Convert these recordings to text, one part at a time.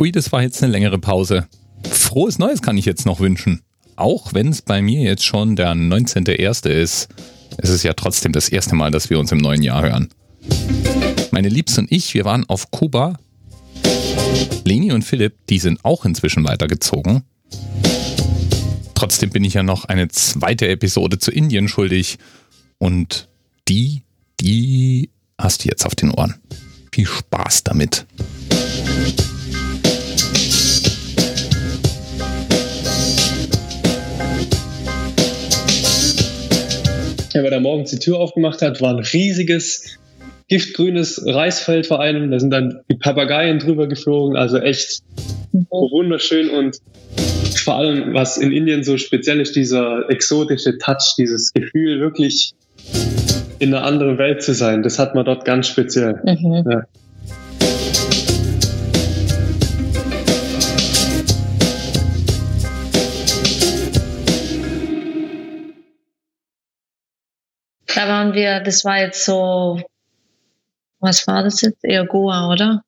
Ui, das war jetzt eine längere Pause. Frohes Neues kann ich jetzt noch wünschen. Auch wenn es bei mir jetzt schon der 19.01. ist. Es ist ja trotzdem das erste Mal, dass wir uns im neuen Jahr hören. Meine Liebste und ich, wir waren auf Kuba. Leni und Philipp, die sind auch inzwischen weitergezogen. Trotzdem bin ich ja noch eine zweite Episode zu Indien schuldig. Und die, die hast du jetzt auf den Ohren. Viel Spaß damit. Ja, weil er morgens die Tür aufgemacht hat, war ein riesiges giftgrünes Reisfeld vor einem. Da sind dann die Papageien drüber geflogen. Also echt wunderschön und vor allem, was in Indien so speziell ist, dieser exotische Touch, dieses Gefühl, wirklich in einer anderen Welt zu sein. Das hat man dort ganz speziell. Mhm. Ja. Waren wir, das war jetzt so, was war das jetzt? Eher Goa, oder?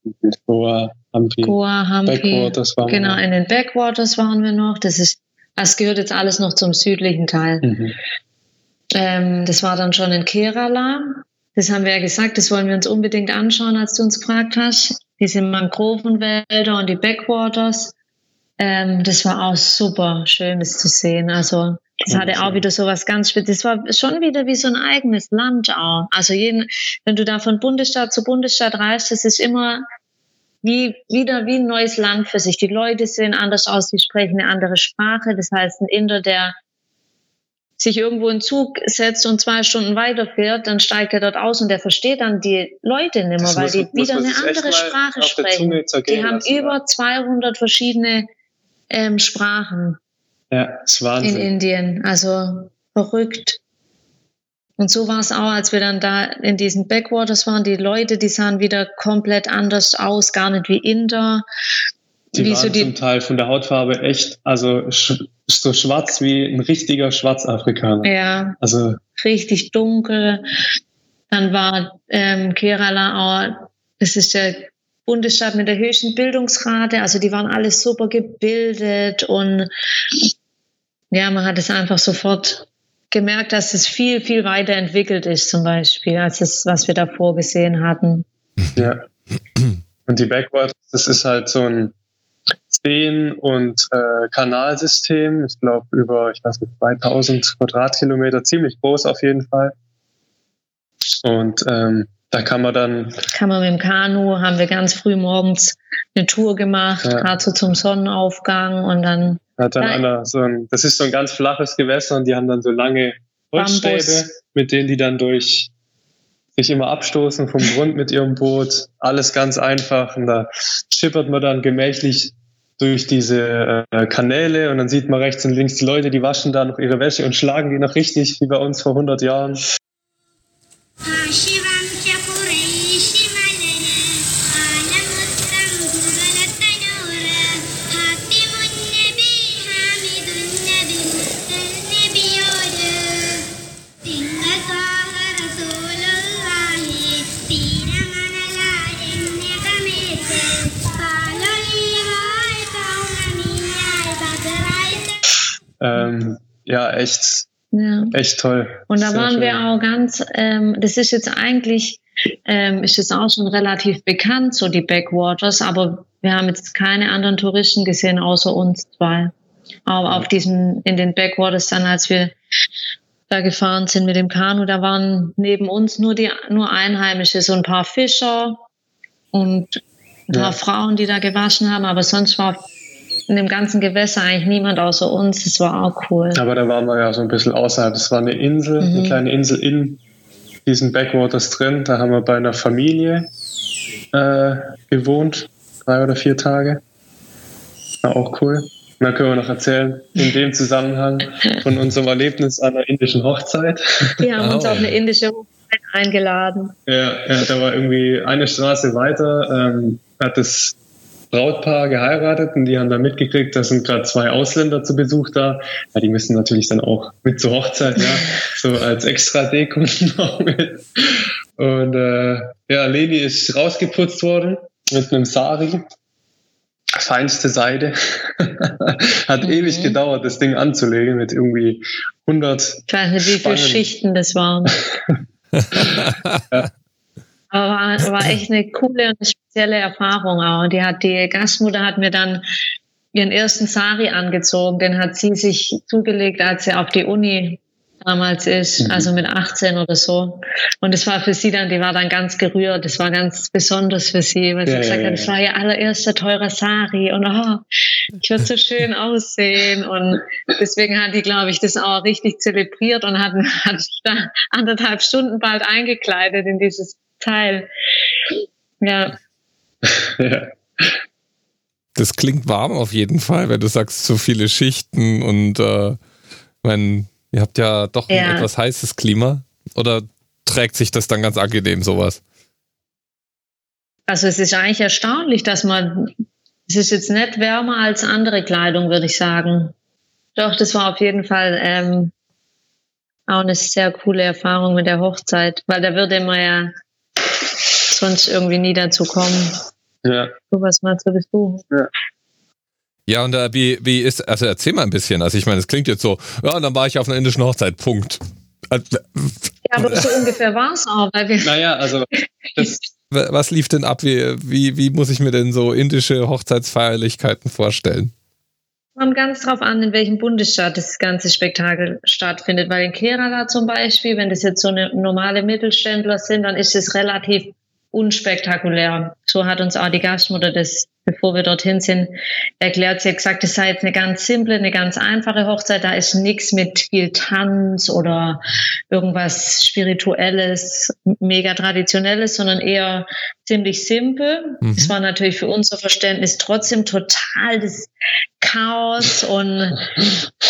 Goa, Hampi. Goa, Hampi. Backwaters waren Genau, in den Backwaters waren wir noch. Das ist, das gehört jetzt alles noch zum südlichen Teil. Mhm. Ähm, das war dann schon in Kerala. Das haben wir ja gesagt, das wollen wir uns unbedingt anschauen, als du uns gefragt hast. Diese Mangrovenwälder und die Backwaters. Ähm, das war auch super schön, das zu sehen. Also das hatte auch wieder so was ganz Spezielles. Das war schon wieder wie so ein eigenes Land auch. Also jeden, wenn du da von Bundesstaat zu Bundesstaat reist, das ist immer wie, wieder wie ein neues Land für sich. Die Leute sehen anders aus, die sprechen eine andere Sprache. Das heißt, ein Inder, der sich irgendwo in Zug setzt und zwei Stunden weiterfährt, dann steigt er dort aus und der versteht dann die Leute nicht mehr, weil die wieder eine andere Sprache sprechen. Die haben über 200 verschiedene ähm, Sprachen. Ja, ist Wahnsinn. In Indien. Also verrückt. Und so war es auch, als wir dann da in diesen Backwaters waren. Die Leute, die sahen wieder komplett anders aus, gar nicht wie Inder. Die wie waren so die, zum Teil von der Hautfarbe echt, also sch so schwarz wie ein richtiger Schwarzafrikaner. Ja. Also richtig dunkel. Dann war ähm, Kerala auch, das ist der Bundesstaat mit der höchsten Bildungsrate. Also die waren alles super gebildet und ja, man hat es einfach sofort gemerkt, dass es viel, viel weiterentwickelt ist, zum Beispiel, als es, was wir davor gesehen hatten. Ja. Und die Backwards, das ist halt so ein Seen- und äh, Kanalsystem. Ich glaube, über, ich weiß nicht, 2000 Quadratkilometer, ziemlich groß auf jeden Fall. Und ähm, da kann man dann. Kann man mit dem Kanu, haben wir ganz früh morgens eine Tour gemacht, ja. gerade so zum Sonnenaufgang und dann hat dann einer so ein, das ist so ein ganz flaches Gewässer und die haben dann so lange Holzstäbe, mit denen die dann durch sich immer abstoßen vom Grund mit ihrem Boot. Alles ganz einfach und da schippert man dann gemächlich durch diese äh, Kanäle und dann sieht man rechts und links die Leute, die waschen da noch ihre Wäsche und schlagen die noch richtig, wie bei uns vor 100 Jahren. Ähm, ja, echt, ja. echt toll. Und da Sehr waren schön. wir auch ganz, ähm, das ist jetzt eigentlich, ähm, ist jetzt auch schon relativ bekannt, so die Backwaters, aber wir haben jetzt keine anderen Touristen gesehen, außer uns zwei. Aber auf diesen, in den Backwaters dann, als wir da gefahren sind mit dem Kanu, da waren neben uns nur die, nur Einheimische, so ein paar Fischer und ein paar ja. Frauen, die da gewaschen haben, aber sonst war in dem ganzen Gewässer eigentlich niemand außer uns. Das war auch cool. Aber da waren wir ja so ein bisschen außerhalb. Das war eine Insel, mhm. eine kleine Insel in diesen Backwaters drin. Da haben wir bei einer Familie äh, gewohnt, drei oder vier Tage. War auch cool. Und dann können wir noch erzählen, in dem Zusammenhang von unserem Erlebnis an einer indischen Hochzeit. Wir haben oh. uns auf eine indische Hochzeit eingeladen. Ja, ja da war irgendwie eine Straße weiter, ähm, hat das Brautpaar geheiratet und die haben dann mitgekriegt, da sind gerade zwei Ausländer zu Besuch da. Ja, die müssen natürlich dann auch mit zur Hochzeit, ja, so als extra Deko noch mit. Und äh, ja, Leni ist rausgeputzt worden mit einem Sari. feinste Seide. Hat mhm. ewig gedauert, das Ding anzulegen mit irgendwie 100. Ich weiß nicht, wie viele Schichten das waren. ja. Aber war, war echt eine coole und spezielle Erfahrung auch. Die hat die Gastmutter hat mir dann ihren ersten Sari angezogen. Den hat sie sich zugelegt, als sie auf die Uni damals ist, mhm. also mit 18 oder so. Und es war für sie dann, die war dann ganz gerührt. Das war ganz besonders für sie, weil sie ja, gesagt ja, hat, das war ihr allererster teurer Sari und oh, ich würde so schön aussehen. Und deswegen hat die, glaube ich, das auch richtig zelebriert und hat, hat da anderthalb Stunden bald eingekleidet in dieses Teil. Ja. ja. Das klingt warm auf jeden Fall, wenn du sagst, so viele Schichten und äh, mein, Ihr habt ja doch ja. ein etwas heißes Klima. Oder trägt sich das dann ganz angenehm, sowas? Also es ist eigentlich erstaunlich, dass man, es ist jetzt nicht wärmer als andere Kleidung, würde ich sagen. Doch, das war auf jeden Fall ähm, auch eine sehr coole Erfahrung mit der Hochzeit, weil da würde man ja sonst irgendwie nie dazu kommen, ja. sowas mal zu besuchen. Ja. Ja, und äh, wie, wie ist, also erzähl mal ein bisschen. Also ich meine, es klingt jetzt so, ja, und dann war ich auf einer indischen Hochzeit, Punkt. Ja, aber so ungefähr war es auch, weil wir. Naja, also das, was lief denn ab? Wie, wie, wie muss ich mir denn so indische Hochzeitsfeierlichkeiten vorstellen? Kommt ganz drauf an, in welchem Bundesstaat das ganze Spektakel stattfindet. Weil in Kerala zum Beispiel, wenn das jetzt so eine normale Mittelständler sind, dann ist es relativ unspektakulär. So hat uns auch die Gastmutter das bevor wir dorthin sind, erklärt. Sie hat gesagt, es sei jetzt eine ganz simple, eine ganz einfache Hochzeit. Da ist nichts mit viel Tanz oder irgendwas Spirituelles, mega Traditionelles, sondern eher ziemlich simpel. Mhm. Das war natürlich für unser Verständnis trotzdem total das Chaos und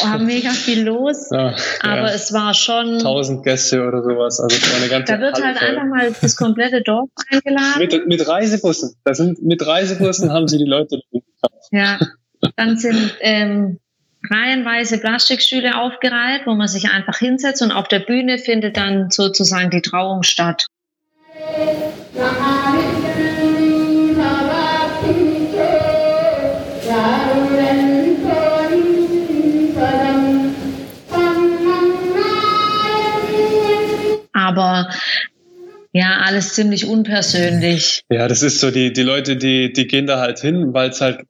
oh, mega viel los. Ja, Aber ja. es war schon. Tausend Gäste oder sowas. Also eine ganze da wird Halle halt voll. einfach mal das komplette Dorf eingeladen. Mit, mit Reisebussen. Da sind, mit Reisebussen haben sie die Leute. Ja. Dann sind ähm, reihenweise Plastikstühle aufgereiht, wo man sich einfach hinsetzt und auf der Bühne findet dann sozusagen die Trauung statt. Aber ja, alles ziemlich unpersönlich. Ja, das ist so, die, die Leute, die, die gehen da halt hin, weil es halt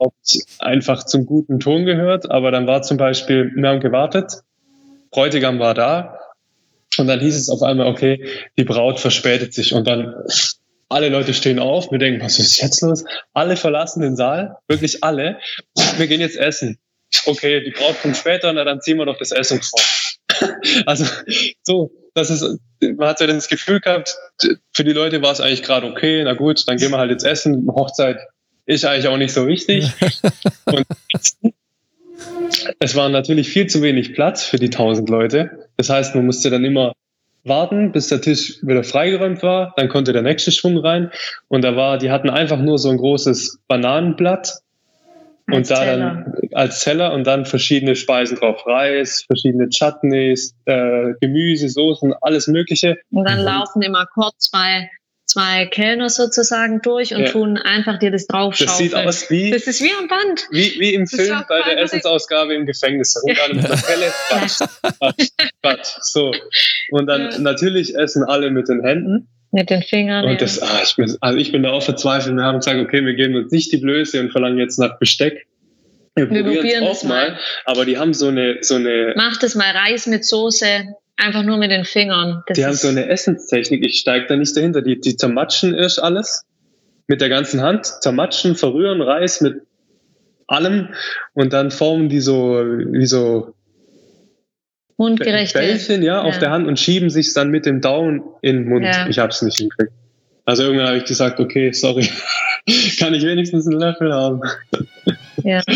einfach zum guten Ton gehört. Aber dann war zum Beispiel, wir haben gewartet, Bräutigam war da und dann hieß es auf einmal, okay, die Braut verspätet sich und dann alle Leute stehen auf, wir denken, was ist jetzt los? Alle verlassen den Saal, wirklich alle. Wir gehen jetzt essen. Okay, die Braut kommt später, na dann ziehen wir doch das Essen vor. also so, das ist, man hat ja das Gefühl gehabt, für die Leute war es eigentlich gerade okay, na gut, dann gehen wir halt jetzt essen. Hochzeit ist eigentlich auch nicht so wichtig. Und es war natürlich viel zu wenig Platz für die 1000 Leute. Das heißt, man musste dann immer warten, bis der Tisch wieder freigeräumt war. Dann konnte der nächste Schwung rein. Und da war, die hatten einfach nur so ein großes Bananenblatt und da dann als Teller und dann verschiedene Speisen drauf. Reis, verschiedene Chutneys, äh, Gemüse, Soßen, alles Mögliche. Und dann mhm. laufen immer kurz zwei, zwei Kellner sozusagen durch und ja. tun einfach dir das draufschaufeln. Das sieht aus wie... Das ist wie am Band. Wie, wie im das Film bei der Essensausgabe im Gefängnis. Da alle mit der Pelle, Batsch, Batsch, so. Und dann ja. natürlich essen alle mit den Händen. Mit den Fingern. Und das, ah, ich bin, also ich bin da auch verzweifelt. Wir haben gesagt, okay, wir geben uns nicht die Blöße und verlangen jetzt nach Besteck. Wir, wir probieren es auch mal. mal. Aber die haben so eine, so eine. Mach das mal Reis mit Soße. Einfach nur mit den Fingern. Das die haben so eine Essenstechnik. Ich steige da nicht dahinter. Die, die zermatschen erst alles mit der ganzen Hand. Zermatschen, verrühren Reis mit allem und dann formen die so, wie so Mundgerechte. Bällchen, ja, ja, auf der Hand und schieben sich dann mit dem Daumen in den Mund. Ja. Ich habe es nicht hingekriegt. Also irgendwann habe ich gesagt, okay, sorry, kann ich wenigstens einen Löffel haben. Ja.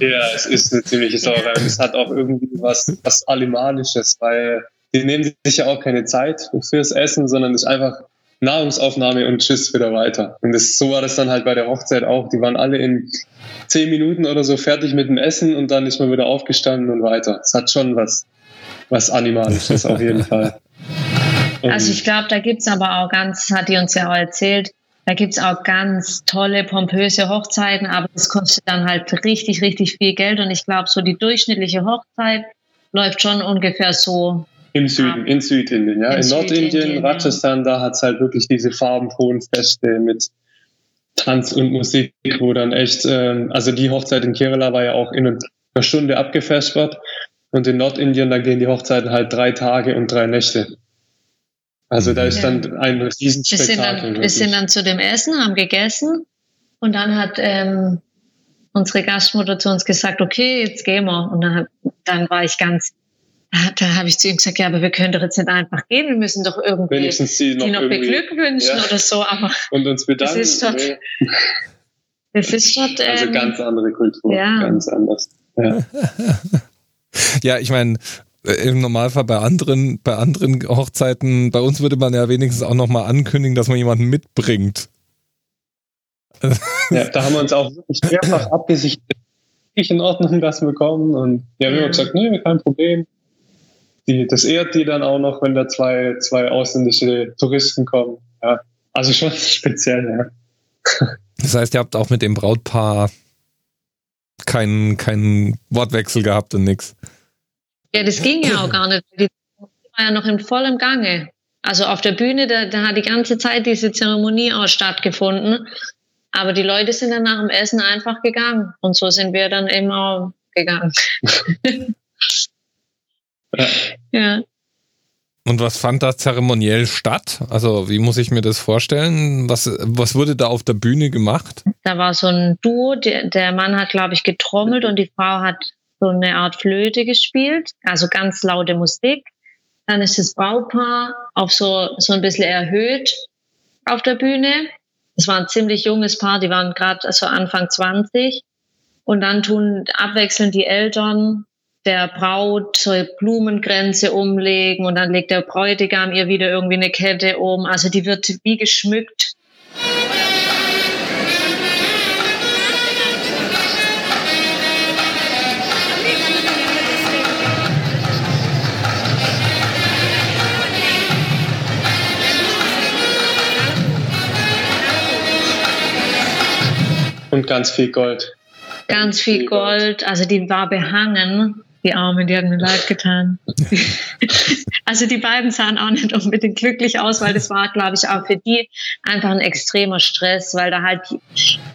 Ja, es ist eine ziemliche Sauerei und es hat auch irgendwie was, was Animalisches, weil die nehmen sich ja auch keine Zeit fürs Essen, sondern es ist einfach Nahrungsaufnahme und tschüss wieder weiter. Und das, so war das dann halt bei der Hochzeit auch. Die waren alle in zehn Minuten oder so fertig mit dem Essen und dann ist man wieder aufgestanden und weiter. Es hat schon was, was Animalisches auf jeden Fall. Und also ich glaube, da gibt es aber auch ganz, hat die uns ja auch erzählt, da gibt es auch ganz tolle, pompöse Hochzeiten, aber das kostet dann halt richtig, richtig viel Geld. Und ich glaube, so die durchschnittliche Hochzeit läuft schon ungefähr so. Im Süden, in Südindien, ja. In, in Nordindien, Rajasthan, da hat es halt wirklich diese farbenfrohen Feste mit Tanz und Musik, wo dann echt, ähm, also die Hochzeit in Kerala war ja auch in einer Stunde abgefespert. Und in Nordindien, da gehen die Hochzeiten halt drei Tage und drei Nächte. Also da ist ja. dann ein Riesenspektakel. Wir sind, dann, wir sind dann zu dem Essen, haben gegessen und dann hat ähm, unsere Gastmutter zu uns gesagt, okay, jetzt gehen wir. Und dann, dann war ich ganz, da, da habe ich zu ihm gesagt, ja, aber wir können doch jetzt nicht einfach gehen, wir müssen doch irgendwie Wenigstens die noch, die noch beglückwünschen ja. oder so. Aber und uns bedanken. Das ist dort, nee. das ist dort, also ähm, also ganz andere Kultur, ja. ganz anders. Ja, ja ich meine, im Normalfall bei anderen, bei anderen Hochzeiten, bei uns würde man ja wenigstens auch nochmal ankündigen, dass man jemanden mitbringt. Ja, da haben wir uns auch wirklich mehrfach abgesichert. Ich in Ordnung, dass wir kommen. Und die haben immer gesagt, nee, kein Problem. Die, das ehrt die dann auch noch, wenn da zwei, zwei ausländische Touristen kommen. Ja. Also schon speziell, ja. Das heißt, ihr habt auch mit dem Brautpaar keinen, keinen Wortwechsel gehabt und nichts. Ja, das ging ja auch gar nicht. Die war ja noch in vollem Gange. Also auf der Bühne, da, da hat die ganze Zeit diese Zeremonie auch stattgefunden. Aber die Leute sind dann nach dem Essen einfach gegangen. Und so sind wir dann eben auch gegangen. ja. ja. Und was fand da zeremoniell statt? Also, wie muss ich mir das vorstellen? Was, was wurde da auf der Bühne gemacht? Da war so ein Duo, der, der Mann hat, glaube ich, getrommelt und die Frau hat so eine Art Flöte gespielt, also ganz laute Musik. Dann ist das Brautpaar auf so, so ein bisschen erhöht auf der Bühne. Es war ein ziemlich junges Paar, die waren gerade also Anfang 20. Und dann tun abwechselnd die Eltern der Braut so Blumengrenze umlegen und dann legt der Bräutigam ihr wieder irgendwie eine Kette um. Also die wird wie geschmückt Und ganz viel Gold. Ganz viel Gold. Also die war behangen. Die Arme, die hat mir leid getan. also die beiden sahen auch nicht unbedingt glücklich aus, weil das war, glaube ich, auch für die einfach ein extremer Stress, weil da halt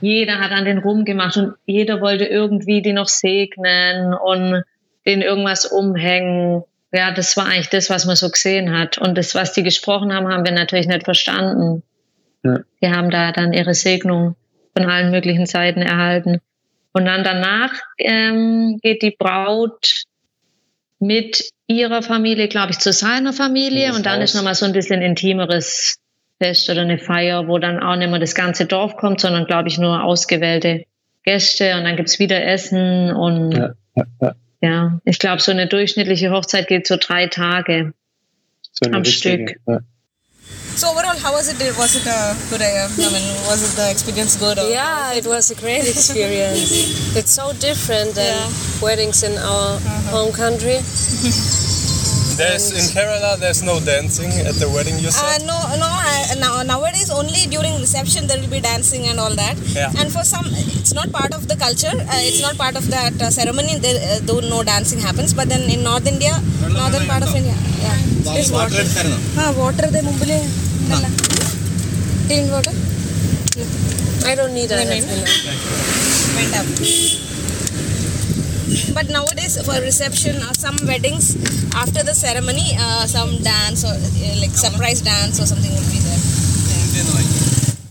jeder hat an den rumgemacht und jeder wollte irgendwie die noch segnen und den irgendwas umhängen. Ja, das war eigentlich das, was man so gesehen hat. Und das, was die gesprochen haben, haben wir natürlich nicht verstanden. Ja. Die haben da dann ihre Segnung von allen möglichen Seiten erhalten. Und dann danach ähm, geht die Braut mit ihrer Familie, glaube ich, zu seiner Familie. Und dann Haus. ist nochmal so ein bisschen intimeres Fest oder eine Feier, wo dann auch nicht mehr das ganze Dorf kommt, sondern, glaube ich, nur ausgewählte Gäste. Und dann gibt's wieder Essen. Und ja, ja, ja. ja ich glaube, so eine durchschnittliche Hochzeit geht so drei Tage so am Stück. So overall, how was it? Was it a good? Uh, I mean, was it the experience good? yeah, it was a great experience. it's so different than yeah. weddings in our uh-huh. home country. There's in Kerala. There's no dancing at the wedding. You said? Uh, no, no. Uh, now nowadays, only during reception there will be dancing and all that. Yeah. And for some, it's not part of the culture. Uh, it's not part of that uh, ceremony. There, uh, though no dancing happens. But then in North India, northern part of India, yeah, it's water. Ah, water. The Mumbai. Clean water? I don't need that. Went up. But nowadays, for reception or some weddings, after the ceremony, uh, some dance or uh, like surprise dance or something will be there.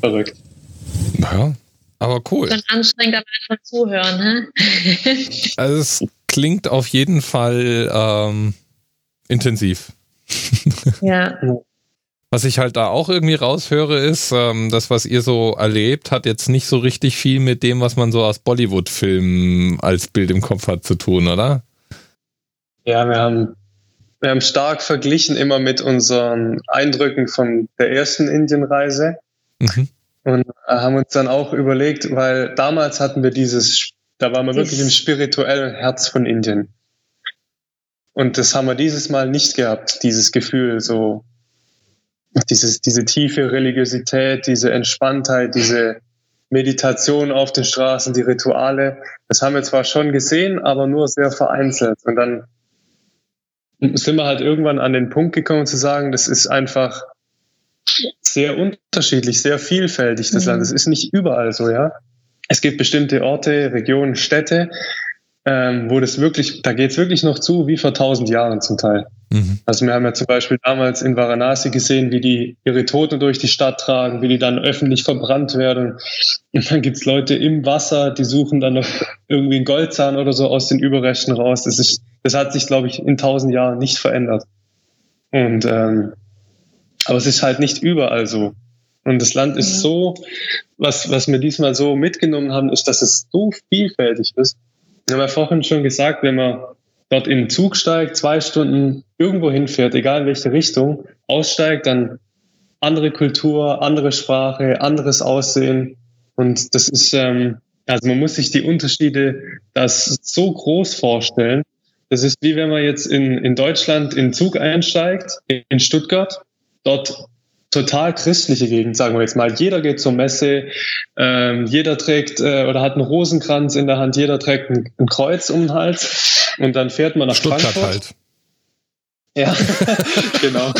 Verrückt. Ja, aber cool. Schon anstrengend, aber einfach zuhören, hä? also es klingt auf jeden Fall ähm, intensiv. Ja. Was ich halt da auch irgendwie raushöre, ist, ähm, das, was ihr so erlebt, hat jetzt nicht so richtig viel mit dem, was man so aus Bollywood-Filmen als Bild im Kopf hat, zu tun, oder? Ja, wir haben, wir haben stark verglichen immer mit unseren Eindrücken von der ersten Indienreise. Mhm. Und haben uns dann auch überlegt, weil damals hatten wir dieses, da waren wir wirklich im spirituellen Herz von Indien. Und das haben wir dieses Mal nicht gehabt, dieses Gefühl, so dieses, diese tiefe Religiosität, diese Entspanntheit, diese Meditation auf den Straßen, die Rituale, das haben wir zwar schon gesehen, aber nur sehr vereinzelt. Und dann sind wir halt irgendwann an den Punkt gekommen zu sagen, das ist einfach sehr unterschiedlich, sehr vielfältig, das mhm. Land. Es ist nicht überall so, ja. Es gibt bestimmte Orte, Regionen, Städte, ähm, wo das wirklich, da geht es wirklich noch zu, wie vor tausend Jahren zum Teil. Mhm. Also wir haben ja zum Beispiel damals in Varanasi gesehen, wie die ihre Toten durch die Stadt tragen, wie die dann öffentlich verbrannt werden. Und dann gibt's Leute im Wasser, die suchen dann noch irgendwie einen Goldzahn oder so aus den Überresten raus. Das, ist, das hat sich, glaube ich, in tausend Jahren nicht verändert. Und ähm, aber es ist halt nicht überall so. Und das Land ist so, was, was wir diesmal so mitgenommen haben, ist, dass es so vielfältig ist. Wir haben ja vorhin schon gesagt, wenn man dort in den Zug steigt, zwei Stunden irgendwo hinfährt, egal in welche Richtung, aussteigt, dann andere Kultur, andere Sprache, anderes Aussehen. Und das ist, ähm, also man muss sich die Unterschiede das so groß vorstellen. Das ist wie wenn man jetzt in, in Deutschland in Zug einsteigt, in Stuttgart, dort total christliche Gegend, sagen wir jetzt mal. Jeder geht zur Messe, ähm, jeder trägt äh, oder hat einen Rosenkranz in der Hand, jeder trägt ein, ein Kreuz um den Hals und dann fährt man nach Stuttgart Frankfurt. halt. Ja, genau.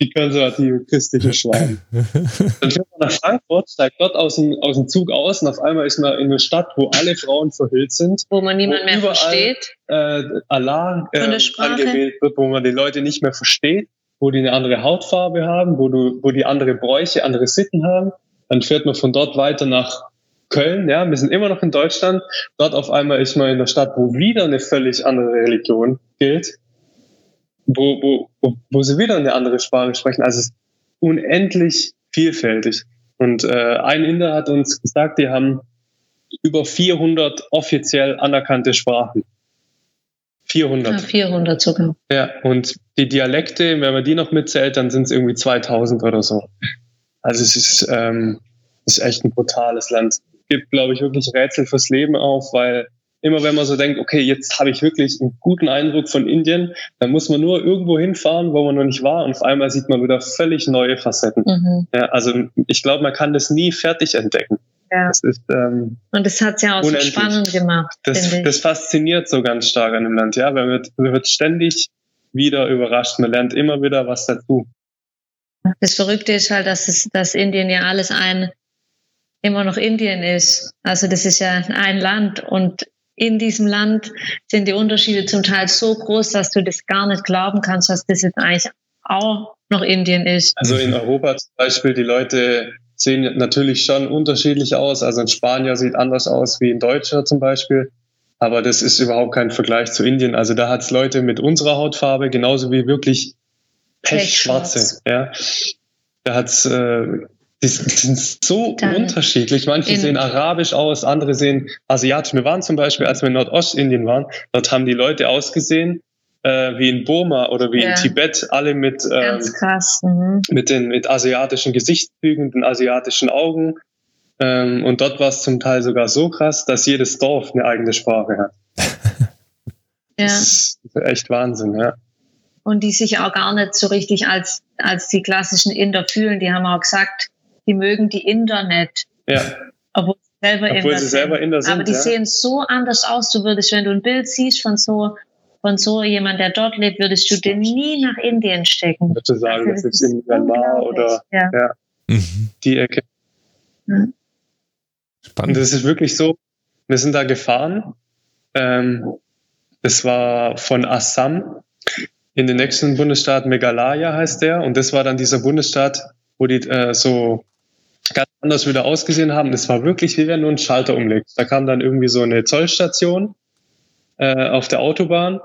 Die konservative christliche Schwein. Dann fährt man nach Frankfurt, steigt dort aus dem, aus dem Zug aus und auf einmal ist man in einer Stadt, wo alle Frauen verhüllt sind. Wo man niemand mehr überall, versteht. Äh, Allah äh, angewählt wird, wo man die Leute nicht mehr versteht wo die eine andere Hautfarbe haben, wo, du, wo die andere Bräuche, andere Sitten haben. Dann fährt man von dort weiter nach Köln, ja, wir sind immer noch in Deutschland. Dort auf einmal ist man in der Stadt, wo wieder eine völlig andere Religion gilt, wo, wo, wo, wo sie wieder eine andere Sprache sprechen. Also es ist unendlich vielfältig. Und äh, ein Inder hat uns gesagt, die haben über 400 offiziell anerkannte Sprachen. 400. Ja, 400 sogar. Ja, und die Dialekte, wenn man die noch mitzählt, dann sind es irgendwie 2000 oder so. Also es ist, ähm, ist echt ein brutales Land. Es gibt, glaube ich, wirklich Rätsel fürs Leben auf, weil immer wenn man so denkt, okay, jetzt habe ich wirklich einen guten Eindruck von Indien, dann muss man nur irgendwo hinfahren, wo man noch nicht war und auf einmal sieht man wieder völlig neue Facetten. Mhm. Ja, also ich glaube, man kann das nie fertig entdecken. Ja. Das ist, ähm, und das hat es ja auch unendlich. so spannend gemacht. Das, das fasziniert so ganz stark an dem Land, ja. Man wird, man wird ständig wieder überrascht. Man lernt immer wieder was dazu. Das Verrückte ist halt, dass, es, dass Indien ja alles ein, immer noch Indien ist. Also das ist ja ein Land und in diesem Land sind die Unterschiede zum Teil so groß, dass du das gar nicht glauben kannst, dass das jetzt eigentlich auch noch Indien ist. Also in Europa zum Beispiel, die Leute sehen natürlich schon unterschiedlich aus. Also ein Spanier sieht anders aus wie ein Deutscher zum Beispiel. Aber das ist überhaupt kein Vergleich zu Indien. Also da hat es Leute mit unserer Hautfarbe genauso wie wirklich pechschwarze. Ja. Da hat's äh, die sind so Dann unterschiedlich. Manche sehen arabisch aus, andere sehen asiatisch. Wir waren zum Beispiel, als wir in Nordostindien waren, dort haben die Leute ausgesehen äh, wie in Burma oder wie ja. in Tibet, alle mit, ähm, mhm. mit den mit asiatischen Gesichtszügen, den asiatischen Augen. Ähm, und dort war es zum Teil sogar so krass, dass jedes Dorf eine eigene Sprache hat. ja. Das ist echt Wahnsinn, ja. Und die sich auch gar nicht so richtig als, als die klassischen Inder fühlen. Die haben auch gesagt, die mögen die Internet. Ja. Obwohl sie selber, Obwohl Inder, sie selber Inder sind. Aber die ja. sehen so anders aus. Du würdest, wenn du ein Bild siehst von so von so jemand, der dort lebt, würdest du den nie nach Indien stecken. Ich würde sagen, also, das, ist in Myanmar oder ja. ja mhm. die Ecke. Mhm. Spannend. Und das ist wirklich so, wir sind da gefahren. Ähm, das war von Assam in den nächsten Bundesstaat Meghalaya heißt der. Und das war dann dieser Bundesstaat, wo die äh, so ganz anders wieder ausgesehen haben. Das war wirklich, wie wenn du einen Schalter umlegst. Da kam dann irgendwie so eine Zollstation äh, auf der Autobahn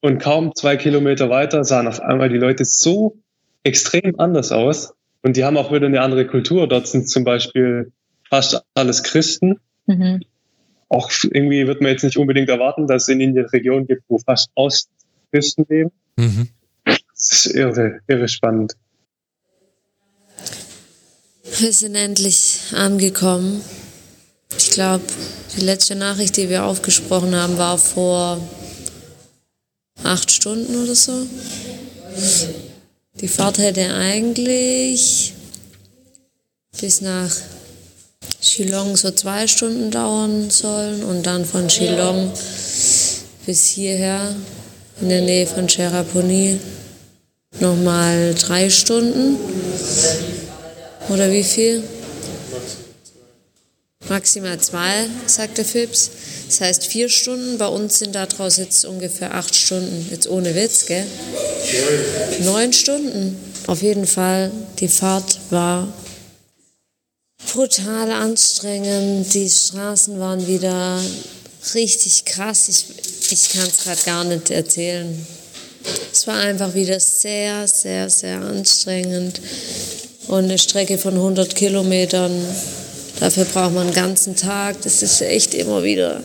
und kaum zwei Kilometer weiter sahen auf einmal die Leute so extrem anders aus. Und die haben auch wieder eine andere Kultur. Dort sind zum Beispiel fast alles Christen. Mhm. Auch irgendwie wird man jetzt nicht unbedingt erwarten, dass es in Indien Regionen gibt, wo fast aus Christen leben. Mhm. Das ist irre, irre spannend. Wir sind endlich angekommen. Ich glaube, die letzte Nachricht, die wir aufgesprochen haben, war vor acht Stunden oder so. Die Fahrt hätte eigentlich bis nach Shillong so zwei Stunden dauern sollen und dann von Shillong bis hierher in der Nähe von Cheraponi nochmal drei Stunden. Oder wie viel? Maximal zwei, sagt der Phipps. Das heißt vier Stunden. Bei uns sind daraus jetzt ungefähr acht Stunden. Jetzt ohne Witz, gell? Neun Stunden. Auf jeden Fall. Die Fahrt war brutal anstrengend. Die Straßen waren wieder richtig krass. Ich, ich kann es gerade gar nicht erzählen. Es war einfach wieder sehr, sehr, sehr anstrengend. Und eine Strecke von 100 Kilometern Dafür braucht man einen ganzen Tag. Das ist echt immer wieder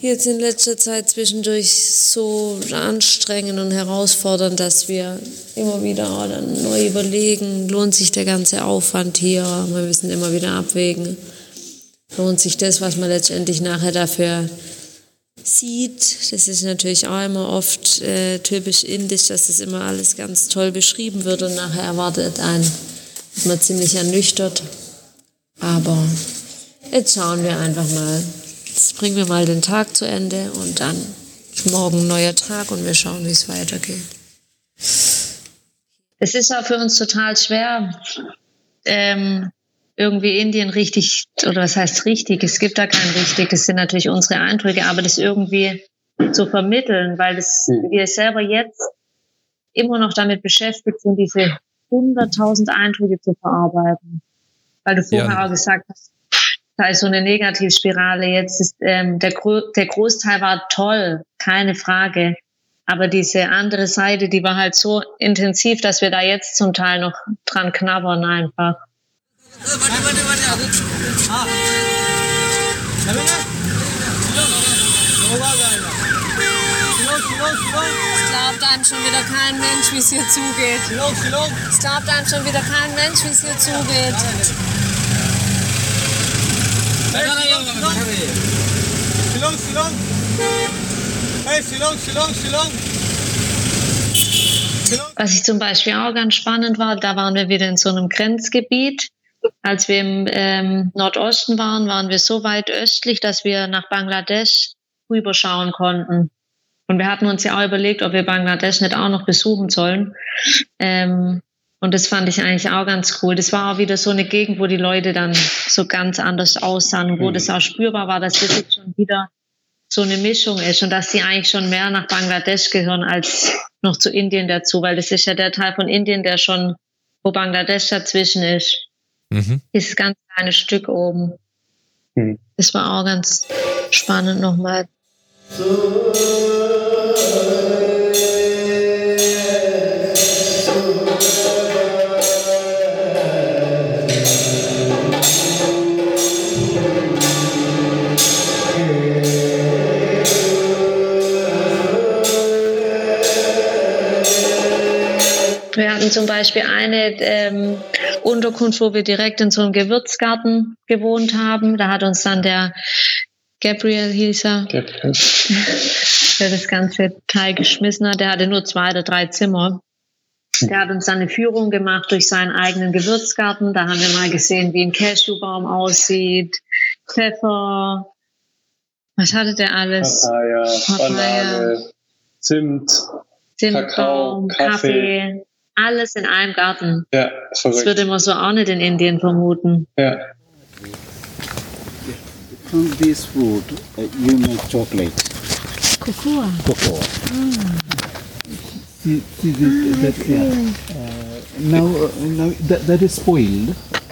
jetzt in letzter Zeit zwischendurch so anstrengend und herausfordernd, dass wir immer wieder oh, dann neu überlegen, lohnt sich der ganze Aufwand hier? Wir müssen immer wieder abwägen. Lohnt sich das, was man letztendlich nachher dafür sieht? Das ist natürlich auch immer oft äh, typisch indisch, dass das immer alles ganz toll beschrieben wird und nachher erwartet einen, man ziemlich ernüchtert. Aber jetzt schauen wir einfach mal. Jetzt bringen wir mal den Tag zu Ende und dann ist morgen ein neuer Tag und wir schauen, wie es weitergeht. Es ist auch für uns total schwer, ähm, irgendwie Indien richtig, oder was heißt richtig? Es gibt da kein richtig, es sind natürlich unsere Eindrücke, aber das irgendwie zu vermitteln, weil das, wir selber jetzt immer noch damit beschäftigt sind, diese 100.000 Eindrücke zu verarbeiten weil du vorher ja. auch gesagt hast, da ist so eine Negativspirale. Jetzt ist ähm, der, Gro der Großteil war toll, keine Frage. Aber diese andere Seite, die war halt so intensiv, dass wir da jetzt zum Teil noch dran knabbern einfach. Es glaubt einem schon wieder kein Mensch, wie es hier zugeht. Es glaubt einem schon wieder kein Mensch, wie es hier zugeht. Shillong, Shillong. Hey, Shillong, Shillong, Shillong. Was ich zum Beispiel auch ganz spannend war, da waren wir wieder in so einem Grenzgebiet. Als wir im ähm, Nordosten waren, waren wir so weit östlich, dass wir nach Bangladesch rüberschauen konnten. Und wir hatten uns ja auch überlegt, ob wir Bangladesch nicht auch noch besuchen sollen. Ähm, und das fand ich eigentlich auch ganz cool. Das war auch wieder so eine Gegend, wo die Leute dann so ganz anders aussahen, wo mhm. das auch spürbar war, dass das jetzt schon wieder so eine Mischung ist und dass sie eigentlich schon mehr nach Bangladesch gehören als noch zu Indien dazu, weil das ist ja der Teil von Indien, der schon, wo Bangladesch dazwischen ist. Mhm. Dieses ganz kleine Stück oben. Mhm. Das war auch ganz spannend nochmal. So. Hatten zum Beispiel eine ähm, Unterkunft, wo wir direkt in so einem Gewürzgarten gewohnt haben. Da hat uns dann der Gabriel hieß er, Gabriel. der das ganze Teil geschmissen hat. Der hatte nur zwei oder drei Zimmer. Der hat uns dann eine Führung gemacht durch seinen eigenen Gewürzgarten. Da haben wir mal gesehen, wie ein Cashewbaum aussieht, Pfeffer. Was hatte der alles? Papaya, Papaya Banane, Zimt, Zimtbaum, Kakao, Kaffee. Kaffee alles in einem Garten. Ja, verrückt. Das würde man so auch nicht in Indien vermuten. Ja. From this food, uh, you make chocolate. Cocoa. Cocoa. Mm. See, see this, that, yeah. Uh, now, uh, now that, that is spoiled.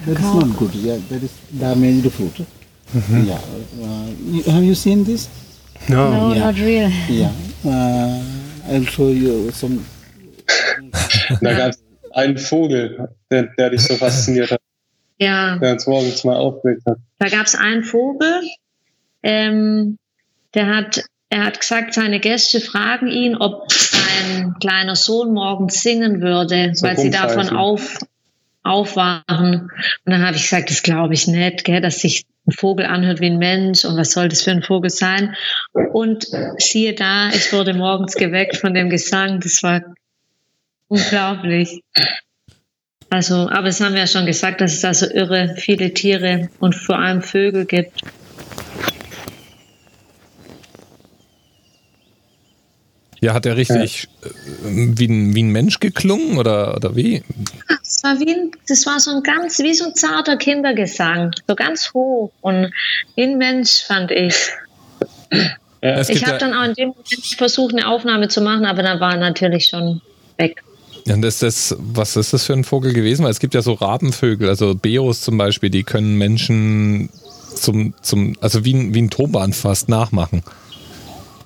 That is not good. Yeah, that is damaged fruit. Mm -hmm. Yeah. Uh, you, have you seen this? No. No, yeah. not really. Yeah. Uh, I'll show you some da gab es einen Vogel, der, der dich so fasziniert hat, Ja, der uns morgens mal aufgeweckt hat. da gab es einen Vogel, ähm, der hat, er hat gesagt, seine Gäste fragen ihn, ob sein kleiner Sohn morgens singen würde, So weil sie davon auf, aufwachen. Und dann habe ich gesagt, das glaube ich nicht, gell, dass sich ein Vogel anhört wie ein Mensch und was soll das für ein Vogel sein? Und siehe da, ich wurde morgens geweckt von dem Gesang, das war unglaublich. Also, aber es haben wir ja schon gesagt, dass es da so irre viele Tiere und vor allem Vögel gibt. Ja, hat er richtig äh, wie, ein, wie ein Mensch geklungen oder, oder wie? Das war wie ein, das war so ein ganz, wie so ein zarter Kindergesang, so ganz hoch und wie ein Mensch fand ich. Ja, Ich habe ja, dann auch in dem Moment versucht, eine Aufnahme zu machen, aber dann war er natürlich schon weg. Ja, das, das, was ist das für ein Vogel gewesen? Weil es gibt ja so Rabenvögel, also Beos zum Beispiel, die können Menschen zum, zum also wie ein, wie ein Turban fast nachmachen.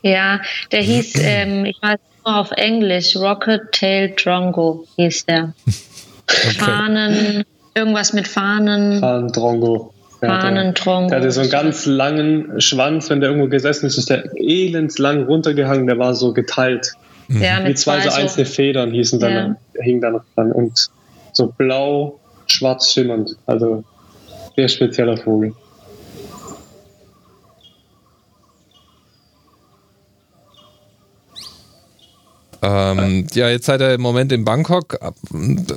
Ja, der hieß, ähm, ich weiß nur auf Englisch, Rocket Tail Drongo hieß der. Fahnen, irgendwas mit Fahnen, Fahnen Drongo. Fahnen Drongo. Der hatte so einen ganz langen Schwanz, wenn der irgendwo gesessen ist, ist der elendslang runtergehangen, der war so geteilt. Ja, Wie mit zwei so einzelne Federn hießen dann, hingen da noch dran. Und so blau, schwarz schimmernd. Also sehr spezieller Vogel. Ähm, ja, jetzt seid ihr im Moment in Bangkok.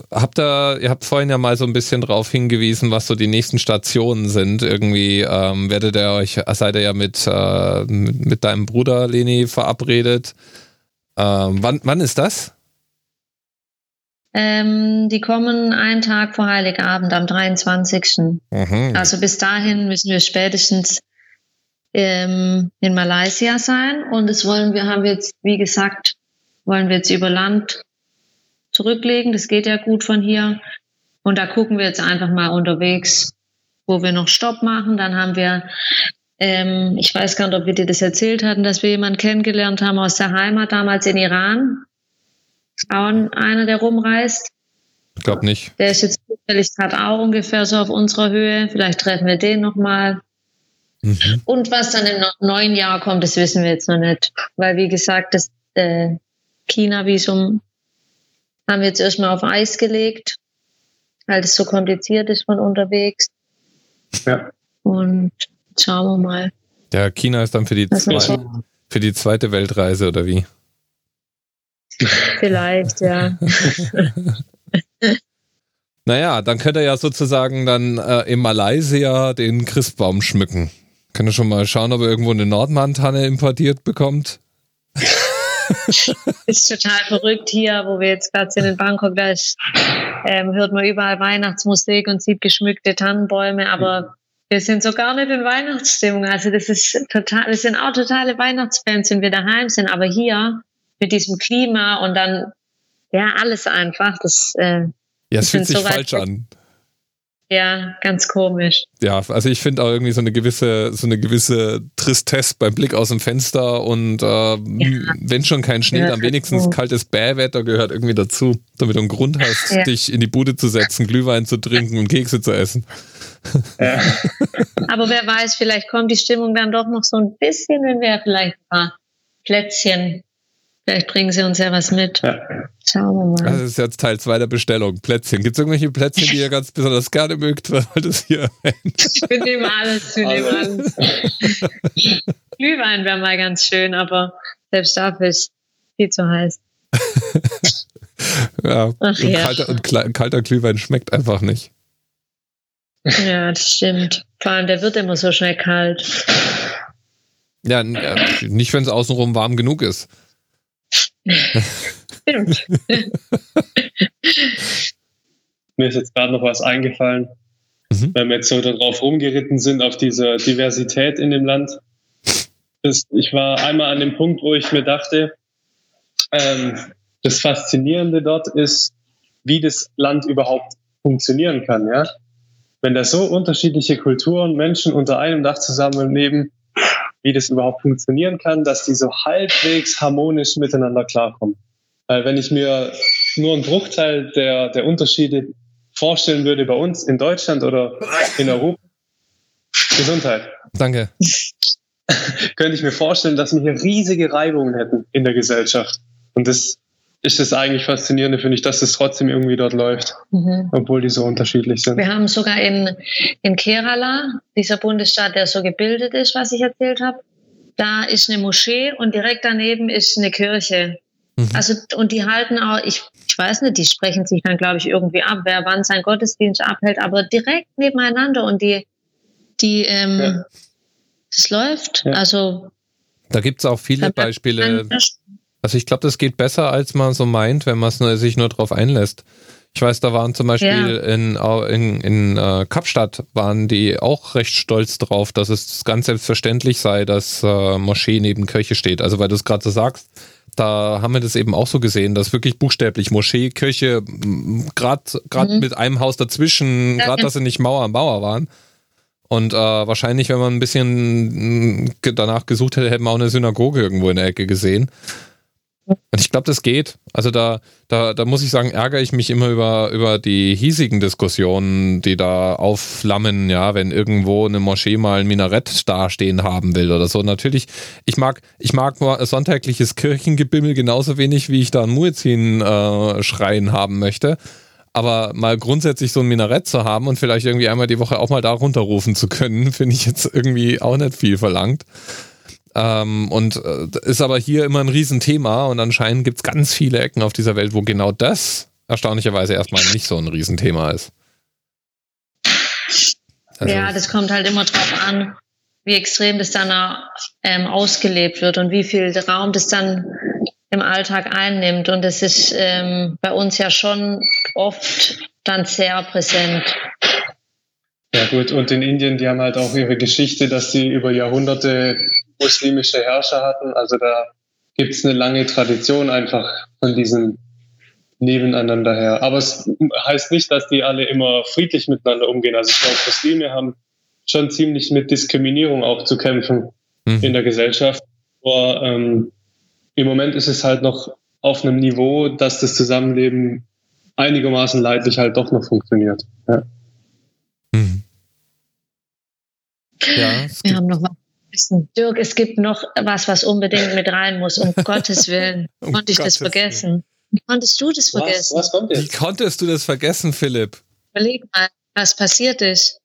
Habt ihr, ihr habt vorhin ja mal so ein bisschen drauf hingewiesen, was so die nächsten Stationen sind. Irgendwie ähm, werdet ihr euch, seid ihr ja mit, äh, mit, mit deinem Bruder Leni verabredet. Ähm, wann, wann ist das? Ähm, die kommen einen Tag vor Heiligabend am 23. Mhm. Also bis dahin müssen wir spätestens ähm, in Malaysia sein und das wollen wir, haben wir jetzt, wie gesagt, wollen wir jetzt über Land zurücklegen. Das geht ja gut von hier. Und da gucken wir jetzt einfach mal unterwegs, wo wir noch Stopp machen. Dann haben wir, ähm, ich weiß gar nicht, ob wir dir das erzählt hatten, dass wir jemanden kennengelernt haben aus der Heimat, damals in Iran. Auch einer, der rumreist. Ich glaube nicht. Der ist jetzt zufällig gerade auch ungefähr so auf unserer Höhe. Vielleicht treffen wir den nochmal. Mhm. Und was dann im neuen Jahr kommt, das wissen wir jetzt noch nicht. Weil, wie gesagt, das äh, China-Visum haben wir jetzt erstmal auf Eis gelegt, weil es so kompliziert ist von unterwegs. Ja. Und schauen wir mal. Ja, China ist dann für die, Was noch zwei, so? für die zweite Weltreise oder wie? Vielleicht, ja. Naja, dann könnt ihr ja sozusagen dann äh, in Malaysia den Christbaum schmücken. Könnt ihr schon mal schauen, ob ihr irgendwo eine Nordmantanne importiert bekommt? ist total verrückt hier, wo wir jetzt gerade sind in Bangkok. Da ist, ähm, hört man überall Weihnachtsmusik und sieht geschmückte Tannenbäume, aber wir sind so gar nicht in Weihnachtsstimmung. Also das ist total, wir sind auch totale Weihnachtsfans, wenn wir daheim sind, aber hier mit diesem Klima und dann ja alles einfach, das äh, Ja, es fühlt sich so falsch an. Ja ganz komisch. Ja, also ich finde auch irgendwie so eine gewisse, so eine gewisse Tristesse beim Blick aus dem Fenster und äh, wenn schon kein Schnee, Ja, dann wenigstens dazu. kaltes Bähwetter gehört irgendwie dazu, damit du einen Grund hast, Ja. dich in die Bude zu setzen, Glühwein zu trinken und Kekse zu essen. Aber wer weiß, vielleicht kommt die Stimmung dann doch noch so ein bisschen, wenn wir vielleicht ein paar Plätzchen, vielleicht bringen sie uns ja was mit. Ja. Schauen wir mal. Das ist jetzt Teil 2 der Bestellung. Plätzchen. Gibt es irgendwelche Plätzchen, die ihr ganz besonders gerne mögt, weil das hier Wir nehmen alles, wir nehmen alles. Glühwein wäre mal ganz schön, aber selbst dafür ist viel zu heiß. ja, Ach und, ja. kalter, und kalter Glühwein schmeckt einfach nicht. Ja, das stimmt. Vor allem, der wird immer so schnell kalt. Ja, ja nicht, wenn es außenrum warm genug ist. Stimmt. Mir ist jetzt gerade noch was eingefallen, Mhm. weil wir jetzt so darauf rumgeritten sind, auf diese Diversität in dem Land. Das, ich war einmal an dem Punkt, wo ich mir dachte, ähm, das Faszinierende dort ist, wie das Land überhaupt funktionieren kann. Ja? Wenn da so unterschiedliche Kulturen, Menschen unter einem Dach zusammenleben, wie das überhaupt funktionieren kann, dass die so halbwegs harmonisch miteinander klarkommen. Weil wenn ich mir nur einen Bruchteil der, der Unterschiede vorstellen würde bei uns in Deutschland oder in Europa. Gesundheit. Danke. Könnte ich mir vorstellen, dass wir hier riesige Reibungen hätten in der Gesellschaft. Und das ist das eigentlich Faszinierende, finde ich, dass es trotzdem irgendwie dort läuft, mhm. obwohl die so unterschiedlich sind. Wir haben sogar in, in Kerala, dieser Bundesstaat, der so gebildet ist, was ich erzählt habe, da ist eine Moschee und direkt daneben ist eine Kirche. Mhm. Also, und die halten auch, ich, ich weiß nicht, die sprechen sich dann, glaube ich, irgendwie ab, wer wann sein Gottesdienst abhält, aber direkt nebeneinander und die, die, ähm, ja. das läuft. Ja. Also. Da gibt es auch viele Beispiele. Also ich glaube, das geht besser, als man so meint, wenn man sich nur darauf einlässt. Ich weiß, da waren zum Beispiel ja. in, in, in äh, Kapstadt waren die auch recht stolz drauf, dass es ganz selbstverständlich sei, dass äh, Moschee neben Kirche steht. Also weil du es gerade so sagst, da haben wir das eben auch so gesehen, dass wirklich buchstäblich Moschee, Kirche, gerade gerade mhm. mit einem Haus dazwischen, gerade dass sie nicht Mauer an Mauer waren. Und äh, wahrscheinlich, wenn man ein bisschen danach gesucht hätte, hätten wir auch eine Synagoge irgendwo in der Ecke gesehen. Und ich glaube, das geht. Also da, da, da muss ich sagen, ärgere ich mich immer über, über die hiesigen Diskussionen, die da aufflammen, ja, wenn irgendwo eine Moschee mal ein Minarett dastehen haben will oder so. Natürlich, ich mag, ich mag sonntägliches Kirchengebimmel genauso wenig, wie ich da ein Muezzin-Schreien äh, haben möchte. Aber mal grundsätzlich so ein Minarett zu haben und vielleicht irgendwie einmal die Woche auch mal da runterrufen zu können, finde ich jetzt irgendwie auch nicht viel verlangt. Ähm, und äh, ist aber hier immer ein Riesenthema und anscheinend gibt es ganz viele Ecken auf dieser Welt, wo genau das erstaunlicherweise erstmal nicht so ein Riesenthema ist. Also, ja, das kommt halt immer drauf an, wie extrem das dann ähm, ausgelebt wird und wie viel Raum das dann im Alltag einnimmt. Und das ist ähm, bei uns ja schon oft dann sehr präsent. Ja gut, und in Indien, die haben halt auch ihre Geschichte, dass sie über Jahrhunderte muslimische Herrscher hatten. Also da gibt es eine lange Tradition einfach von diesem Nebeneinander her. Aber es heißt nicht, dass die alle immer friedlich miteinander umgehen. Also ich glaube, Muslime haben schon ziemlich mit Diskriminierung auch zu kämpfen mhm. in der Gesellschaft. Aber ähm, im Moment ist es halt noch auf einem Niveau, dass das Zusammenleben einigermaßen leidlich halt doch noch funktioniert. Ja. Mhm. Ja, wir haben noch was Dirk, es gibt noch was, was unbedingt mit rein muss. Um Gottes Willen. um Konnte ich Gottes das vergessen? Wie konntest du das vergessen? Was, was kommt jetzt? Wie konntest du das vergessen, Philipp? Überleg mal, was passiert ist.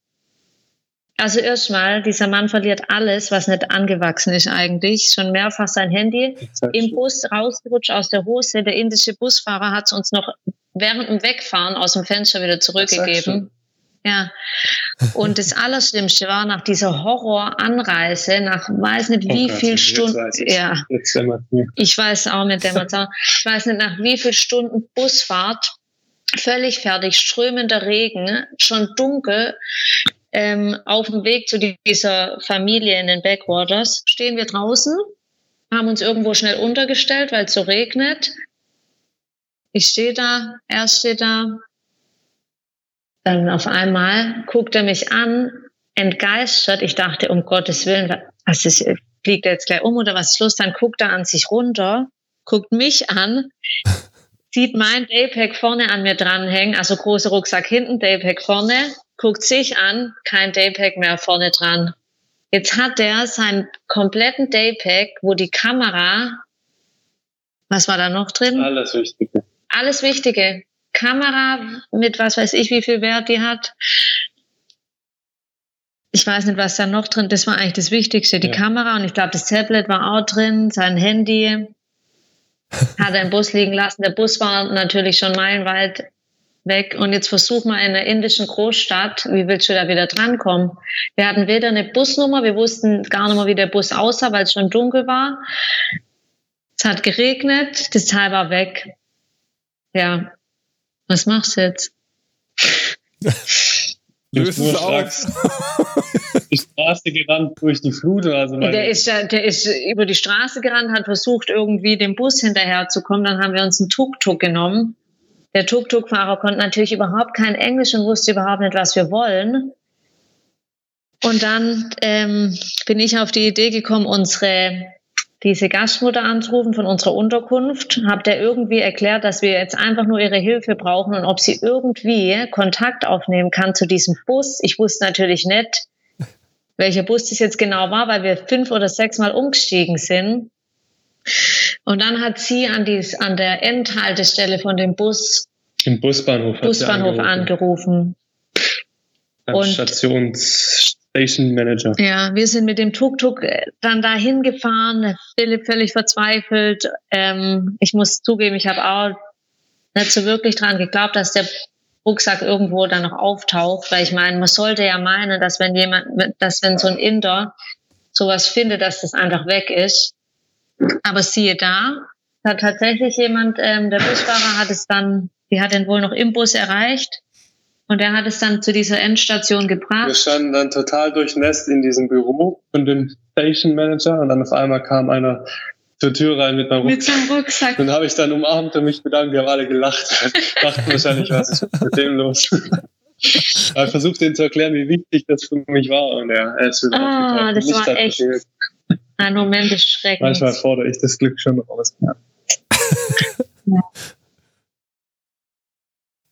Also erstmal, dieser Mann verliert alles, was nicht angewachsen ist eigentlich. Schon mehrfach sein Handy im Bus rausgerutscht aus der Hose. Der indische Busfahrer hat es uns noch während dem Wegfahren aus dem Fenster wieder zurückgegeben. Ja. Und das Allerschlimmste war nach dieser Horroranreise, nach weiß nicht wie oh viel Stunden, ja, ich weiß auch nicht, ich weiß nicht nach wie viel Stunden Busfahrt, völlig fertig, strömender Regen, schon dunkel, ähm, auf dem Weg zu dieser Familie in den Backwaters, stehen wir draußen, haben uns irgendwo schnell untergestellt, weil es so regnet. Ich stehe da, er steht da, dann auf einmal guckt er mich an, entgeistert. Ich dachte, um Gottes Willen, was ist, fliegt er jetzt gleich um oder was ist los? Dann guckt er an sich runter, guckt mich an, sieht mein Daypack vorne an mir dranhängen, also großer Rucksack hinten, Daypack vorne, guckt sich an, kein Daypack mehr vorne dran. Jetzt hat er seinen kompletten Daypack, wo die Kamera, was war da noch drin? Alles Wichtige. Alles Wichtige. Kamera mit was weiß ich, wie viel Wert die hat. Ich weiß nicht, was da noch drin, das war eigentlich das Wichtigste, die ja. Kamera und ich glaube, das Tablet war auch drin, sein Handy. Hat er im Bus liegen lassen. Der Bus war natürlich schon meilenweit weg. Und jetzt versuch mal in einer indischen Großstadt, wie willst du da wieder drankommen? Wir hatten weder eine Busnummer, wir wussten gar nicht mehr, wie der Bus aussah, weil es schon dunkel war. Es hat geregnet, das Teil war weg. Ja, was machst du jetzt? Löse es auf. die Straße gerannt durch die Flut. Also der, ist, der ist über die Straße gerannt, hat versucht, irgendwie dem Bus hinterherzukommen. Dann haben wir uns einen Tuk-Tuk genommen. Der Tuk-Tuk-Fahrer konnte natürlich überhaupt kein Englisch und wusste überhaupt nicht, was wir wollen. Und dann ähm, bin ich auf die Idee gekommen, unsere diese Gastmutter anzurufen von unserer Unterkunft, habe der irgendwie erklärt, dass wir jetzt einfach nur ihre Hilfe brauchen und ob sie irgendwie Kontakt aufnehmen kann zu diesem Bus. Ich wusste natürlich nicht, welcher Bus das jetzt genau war, weil wir fünf oder sechs Mal umgestiegen sind. Und dann hat sie an, die, an der Endhaltestelle von dem Bus Im Busbahnhof, Busbahnhof angerufen. angerufen. Und Stations Station Manager. Ja, wir sind mit dem Tuk-Tuk äh, dann dahin gefahren. Philipp völlig verzweifelt. Ähm, ich muss zugeben, ich habe auch nicht so wirklich dran geglaubt, dass der Rucksack irgendwo dann noch auftaucht, weil ich meine, man sollte ja meinen, dass wenn jemand, dass wenn so ein Inder sowas findet, dass das einfach weg ist. Aber siehe da, hat tatsächlich jemand, ähm, der Busfahrer hat es dann, die hat den wohl noch im Bus erreicht und er hat es dann zu dieser Endstation gebracht. Wir standen dann total durchnässt in diesem Büro von dem Station Manager und dann auf einmal kam einer zur Tür rein mit, mit seinem Rucksack. Dann habe ich dann umarmt und mich bedankt. Wir haben alle gelacht. Dachten wahrscheinlich, was ist mit dem los? ich versucht denen zu erklären, wie wichtig das für mich war. Und ja, er ist wieder Ah, das war echt ein Moment des Schreckens. Manchmal fordere ich das Glück schon raus. Ja. ja.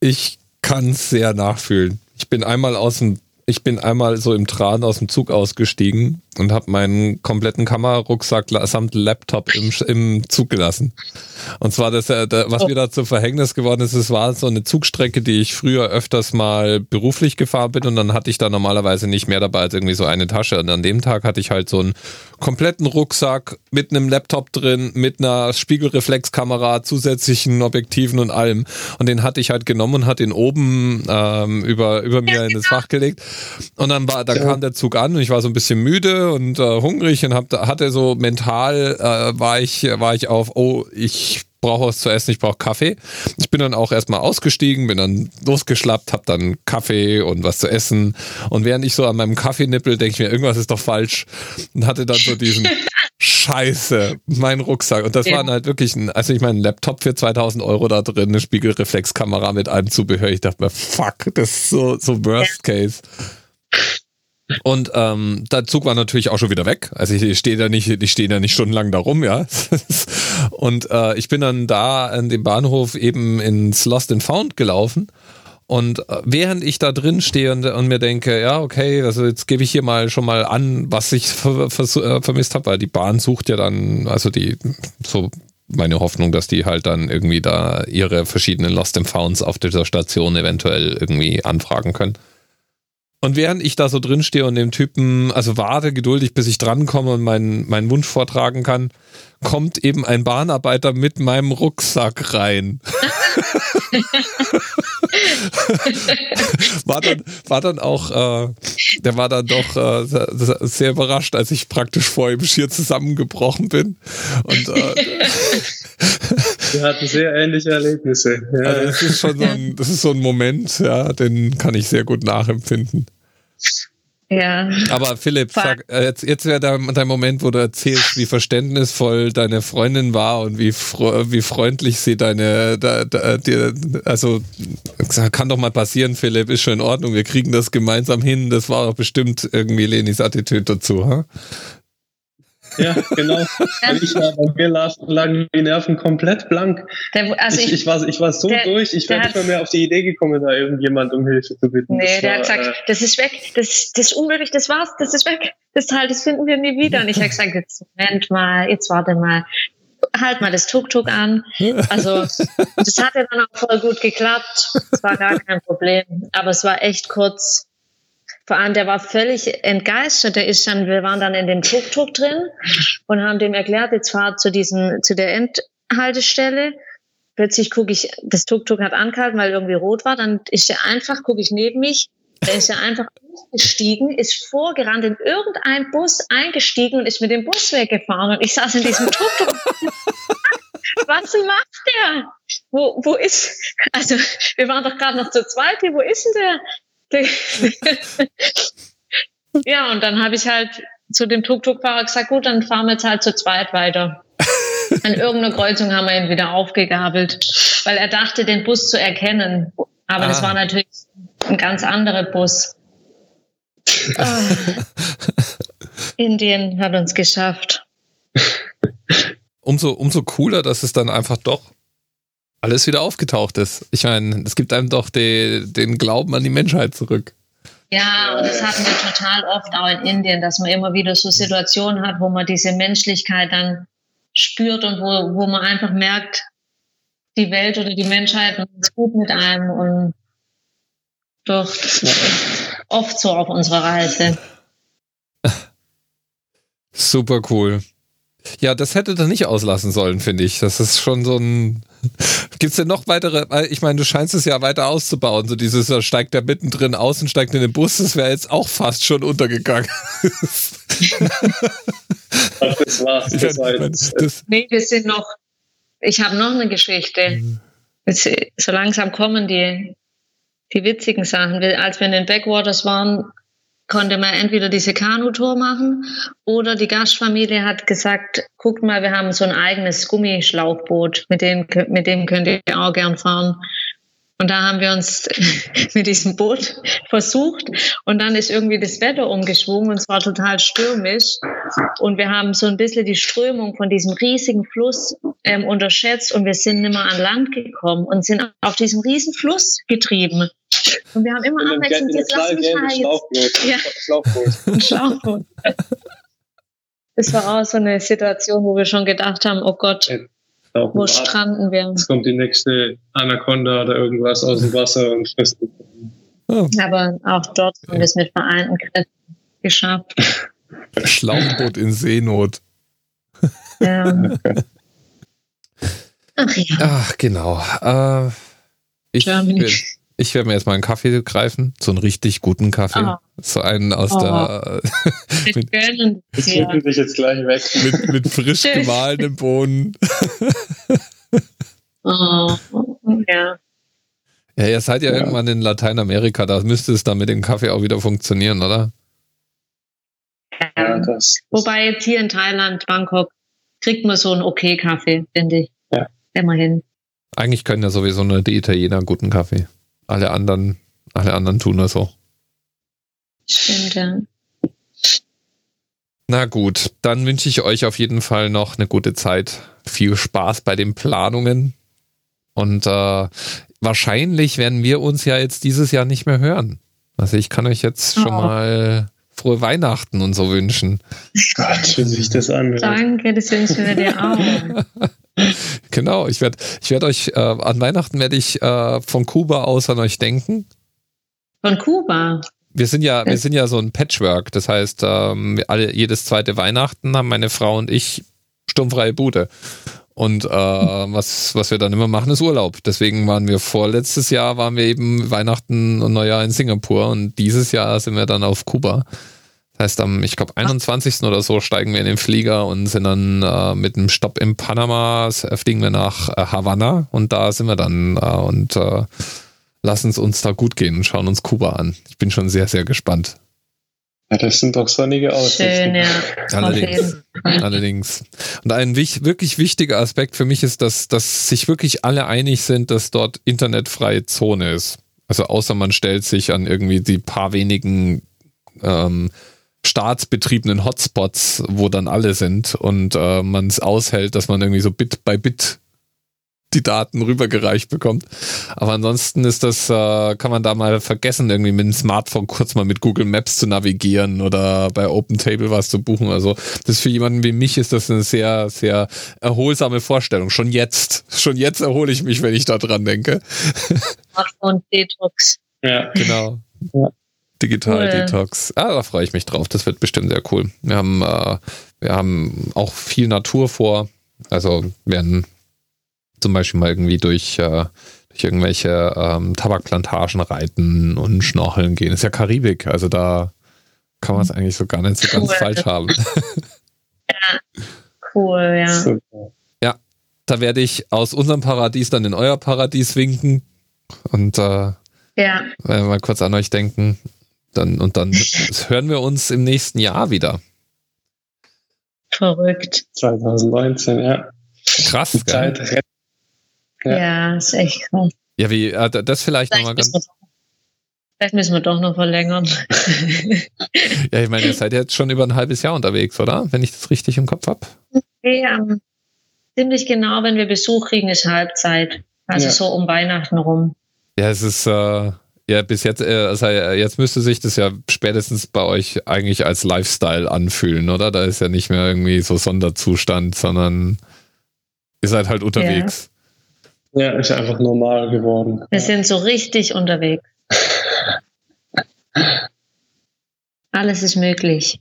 Ich kann es sehr nachfühlen. Ich bin einmal aus dem ich bin einmal so im Tran aus dem Zug ausgestiegen und habe meinen kompletten Kamerarucksack samt Laptop im, im Zug gelassen. Und zwar, das, was oh. mir da zum Verhängnis geworden ist, es war so eine Zugstrecke, die ich früher öfters mal beruflich gefahren bin und dann hatte ich da normalerweise nicht mehr dabei als irgendwie so eine Tasche. Und an dem Tag hatte ich halt so einen kompletten Rucksack mit einem Laptop drin, mit einer Spiegelreflexkamera, zusätzlichen Objektiven und allem. Und den hatte ich halt genommen und hat den oben ähm, über, über mir in das Fach gelegt. Und dann war, dann kam der Zug an und ich war so ein bisschen müde und äh, hungrig und hab, hatte so mental äh, war ich war ich auf oh ich brauche was zu essen, ich brauche Kaffee. Ich bin dann auch erstmal ausgestiegen, bin dann losgeschlappt, hab dann Kaffee und was zu essen. Und während ich so an meinem Kaffee nippel, denke ich mir, irgendwas ist doch falsch. Und hatte dann so diesen Scheiße, mein Rucksack. Und das ja. waren halt wirklich, ein, also ich meine, ein Laptop für 2000 Euro da drin, eine Spiegelreflexkamera mit allem Zubehör. Ich dachte mir, fuck, das ist so, so Worst Case. Und ähm, der Zug war natürlich auch schon wieder weg. Also ich stehe da nicht, ich stehe da nicht stundenlang da rum, ja. und äh, ich bin dann da an dem Bahnhof eben ins Lost and Found gelaufen. Und äh, während ich da drin stehe und, und, mir denke, ja, okay, also jetzt gebe ich hier mal schon mal an, was ich ver, ver, äh, vermisst habe, weil die Bahn sucht ja dann, also die, so meine Hoffnung, dass die halt dann irgendwie da ihre verschiedenen Lost and Founds auf dieser Station eventuell irgendwie anfragen können. Und während ich da so drin stehe und dem Typen, also warte geduldig, bis ich drankomme und meinen, meinen Wunsch vortragen kann, kommt eben ein Bahnarbeiter mit meinem Rucksack rein. war, dann, war dann auch, äh, der war dann doch äh, sehr überrascht, als ich praktisch vor ihm schier zusammengebrochen bin. Und äh, wir hatten sehr ähnliche Erlebnisse. Ja. Also das ist schon so ein, das ist so ein Moment, ja, den kann ich sehr gut nachempfinden. Ja. Aber Philipp, sag, äh, jetzt, jetzt wäre dein, dein Moment, wo du erzählst, wie verständnisvoll deine Freundin war und wie, wie freundlich sie deine, da, da, die, also kann doch mal passieren, Philipp, ist schon in Ordnung, wir kriegen das gemeinsam hin. Das war doch bestimmt irgendwie Lenis Attitüde dazu, ha? Ja, genau. ich war bei mir lagen die Nerven komplett blank. Der, also ich, ich, ich, war, ich war so der, durch, ich wäre nicht mal mehr auf die Idee gekommen, da irgendjemand um Hilfe zu bitten. Nee, das der war, hat gesagt, äh, das ist weg, das, das ist unmöglich, das war's, das ist weg. Das Teil, das finden wir nie wieder. Und ich habe gesagt, jetzt Moment mal, jetzt warte mal halt mal das Tuk-Tuk an. Also das hat ja dann auch voll gut geklappt. Es war gar kein Problem. Aber es war echt kurz vor allem, der war völlig entgeistert. Der ist dann, wir waren dann in dem Tuk-Tuk drin und haben dem erklärt, jetzt fahr zu diesem, zu der Endhaltestelle. Plötzlich gucke ich, das Tuk-Tuk hat angehalten, weil irgendwie rot war. Dann ist er einfach, gucke ich neben mich, dann ist er einfach gestiegen, ist vorgerannt in irgendein Bus eingestiegen und ist mit dem Bus weggefahren. Und ich saß in diesem Tuk-Tuk. Was macht der? Wo, wo ist, also, wir waren doch gerade noch zu zweit hier, wo ist denn der? ja, und dann habe ich halt zu dem Tuk-Tuk-Fahrer gesagt, gut, dann fahren wir jetzt halt zu zweit weiter. An irgendeiner Kreuzung haben wir ihn wieder aufgegabelt, weil er dachte, den Bus zu erkennen. Aber ah. das war natürlich ein ganz anderer Bus. Ah. Indien hat uns geschafft. umso, umso cooler, dass es dann einfach doch alles wieder aufgetaucht ist. Ich meine, es gibt einem doch die, den Glauben an die Menschheit zurück. Ja, und das hatten wir total oft auch in Indien, dass man immer wieder so Situationen hat, wo man diese Menschlichkeit dann spürt und wo, wo man einfach merkt, die Welt oder die Menschheit ist gut mit einem und doch, das ist oft so auf unserer Reise. Super cool. Ja, das hätte er nicht auslassen sollen, finde ich. Das ist schon so ein. Gibt es denn noch weitere? Ich meine, du scheinst es ja weiter auszubauen. So dieses, da steigt der mittendrin aus und steigt in den Bus, das wäre jetzt auch fast schon untergegangen. Ach, das war's. Das war jetzt, das nee, wir sind noch. Ich habe noch eine Geschichte. Jetzt, so langsam kommen die, die witzigen Sachen. Als wir in den Backwaters waren, konnte man entweder diese Kanutour machen oder die Gastfamilie hat gesagt, guckt mal, wir haben so ein eigenes Gummischlauchboot, mit dem, mit dem könnt ihr auch gern fahren. Und da haben wir uns mit diesem Boot versucht und dann ist irgendwie das Wetter umgeschwungen und es war total stürmisch. Und wir haben so ein bisschen die Strömung von diesem riesigen Fluss ähm, unterschätzt und wir sind nicht mehr an Land gekommen und sind auf diesem riesen Fluss getrieben. Und wir haben immer abwechselnd jetzt lass mich mal jetzt. Ja. Schlauchboot. Ein Schlauchboot. Das war auch so eine Situation, wo wir schon gedacht haben, oh Gott, wo stranden wir? Jetzt kommt die nächste Anaconda oder irgendwas aus dem Wasser und frisst. Oh. Aber auch dort haben wir es mit vereinten Kräften geschafft. Schlauchboot in Seenot. Ja. Ach ja. Ach, genau. Äh, ich, will, ich werde mir jetzt mal einen Kaffee greifen, so einen richtig guten Kaffee. Oh. So einen aus oh. der. mit, ich ja. dich jetzt gleich weg. Mit, mit frisch gemahlenen Bohnen. oh, ja. Ja, ihr seid ja, ja, irgendwann in Lateinamerika, da müsste es dann mit dem Kaffee auch wieder funktionieren, oder? Ja, das, Wobei jetzt hier in Thailand, Bangkok, kriegt man so einen okay Kaffee, finde ich. Ja. Immerhin. Eigentlich können ja sowieso nur die Italiener guten Kaffee. Alle anderen, alle anderen tun das auch. Stimmt, ja. Na gut, dann wünsche ich euch auf jeden Fall noch eine gute Zeit. Viel Spaß bei den Planungen. Und äh, wahrscheinlich werden wir uns ja jetzt dieses Jahr nicht mehr hören. Also ich kann euch jetzt schon oh. mal frohe Weihnachten und so wünschen. Gott, wie sich das an. Danke, das wünschen wir dir auch. genau, ich werde ich werd euch, äh, an Weihnachten werde ich äh, von Kuba aus an euch denken. Von Kuba? Wir sind ja, wir sind ja so ein Patchwork. Das heißt, ähm, alle, jedes zweite Weihnachten haben meine Frau und ich sturmfreie Bude. Und äh, was, was wir dann immer machen, ist Urlaub. Deswegen waren wir vorletztes Jahr, waren wir eben Weihnachten und Neujahr in Singapur und dieses Jahr sind wir dann auf Kuba. Das heißt, am, ich glaube, 21. oder so steigen wir in den Flieger und sind dann äh, mit einem Stopp in Panama, äh, fliegen wir nach äh, Havanna und da sind wir dann äh, und äh, lassen es uns da gut gehen und schauen uns Kuba an. Ich bin schon sehr, sehr gespannt. Ja, das sind doch sonnige Aussichten. Schön, ja. Allerdings. Allerdings. Und ein wich, wirklich wichtiger Aspekt für mich ist, dass, dass sich wirklich alle einig sind, dass dort internetfreie Zone ist. Also außer man stellt sich an irgendwie die paar wenigen ähm, staatsbetriebenen Hotspots, wo dann alle sind und äh, man es aushält, dass man irgendwie so Bit bei Bit die Daten rübergereicht bekommt. Aber ansonsten ist das, äh, kann man da mal vergessen, irgendwie mit dem Smartphone kurz mal mit Google Maps zu navigieren oder bei OpenTable was zu buchen. Also das für jemanden wie mich ist das eine sehr, sehr erholsame Vorstellung. Schon jetzt, schon jetzt erhole ich mich, wenn ich da dran denke. Smartphone Detox. Ja. Genau. Ja. Digital cool. Detox. Ah, da freue ich mich drauf. Das wird bestimmt sehr cool. Wir haben, äh, wir haben auch viel Natur vor. Also werden zum Beispiel mal irgendwie durch, äh, durch irgendwelche ähm, Tabakplantagen reiten und schnorcheln gehen. Das ist ja Karibik, also da kann man es eigentlich so gar nicht so cool. ganz falsch haben. ja, cool, ja. Super. Ja, da werde ich aus unserem Paradies dann in euer Paradies winken und äh, ja. mal kurz an euch denken. Dann, und dann hören wir uns im nächsten Jahr wieder. Verrückt. 2019, ja. Krass, Die Zeit ja. ja, ist echt krass. Ja, wie, äh, das vielleicht, vielleicht nochmal ganz. vielleicht müssen wir doch noch verlängern. ja, ich meine, ihr seid jetzt schon über ein halbes Jahr unterwegs, oder? Wenn ich das richtig im Kopf habe. Okay, am ziemlich genau, wenn wir Besuch kriegen, ist Halbzeit. Also Ja. so um Weihnachten rum. Ja, es ist, äh, ja, bis jetzt, äh, also äh, jetzt müsste sich das ja spätestens bei euch eigentlich als Lifestyle anfühlen, oder? Da ist ja nicht mehr irgendwie so Sonderzustand, sondern ihr seid halt unterwegs. Ja, ist einfach normal geworden. Wir sind so richtig unterwegs. Alles ist möglich.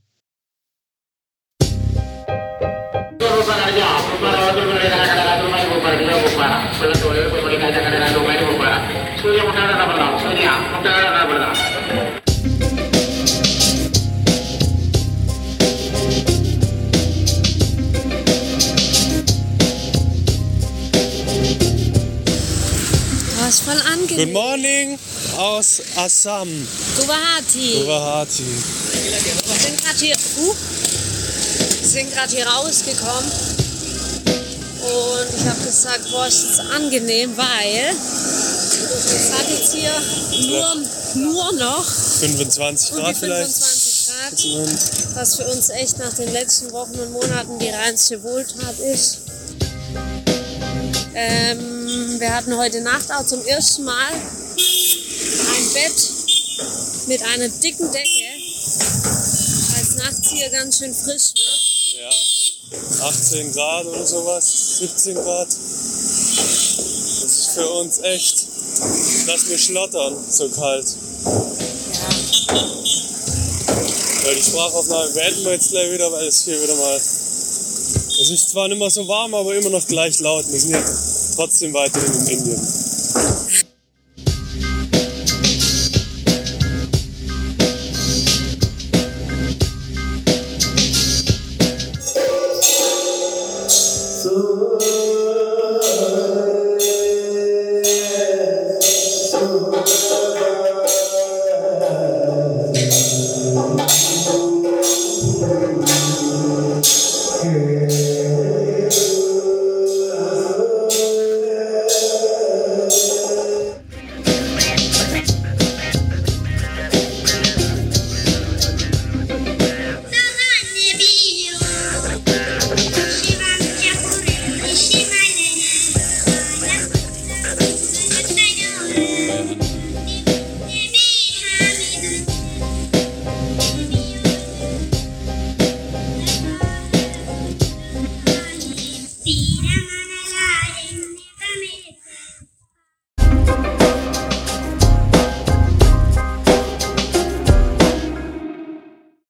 Good morning aus Assam, Guwahati. Guwahati. Wir sind gerade hier, uh, sind hier rausgekommen. Und ich habe gesagt, boah, ist das angenehm, weil es hat jetzt hier nur, nur noch 25 um die Grad vielleicht. 25 Grad, Und was für uns echt nach den letzten Wochen und Monaten die reinste Wohltat ist. Ähm, wir hatten heute Nacht auch zum ersten Mal ein Bett mit einer dicken Decke, weil es nachts hier ganz schön frisch wird. ja, 18 Grad oder sowas, 17 Grad. Das ist für uns echt, dass wir schlottern, so kalt. Ja, Weil die Sprachaufnahme beenden wir jetzt gleich wieder, weil es hier wieder mal. Es ist zwar nicht mehr so warm, aber immer noch gleich laut. Wir sind ja trotzdem weiterhin in Indien.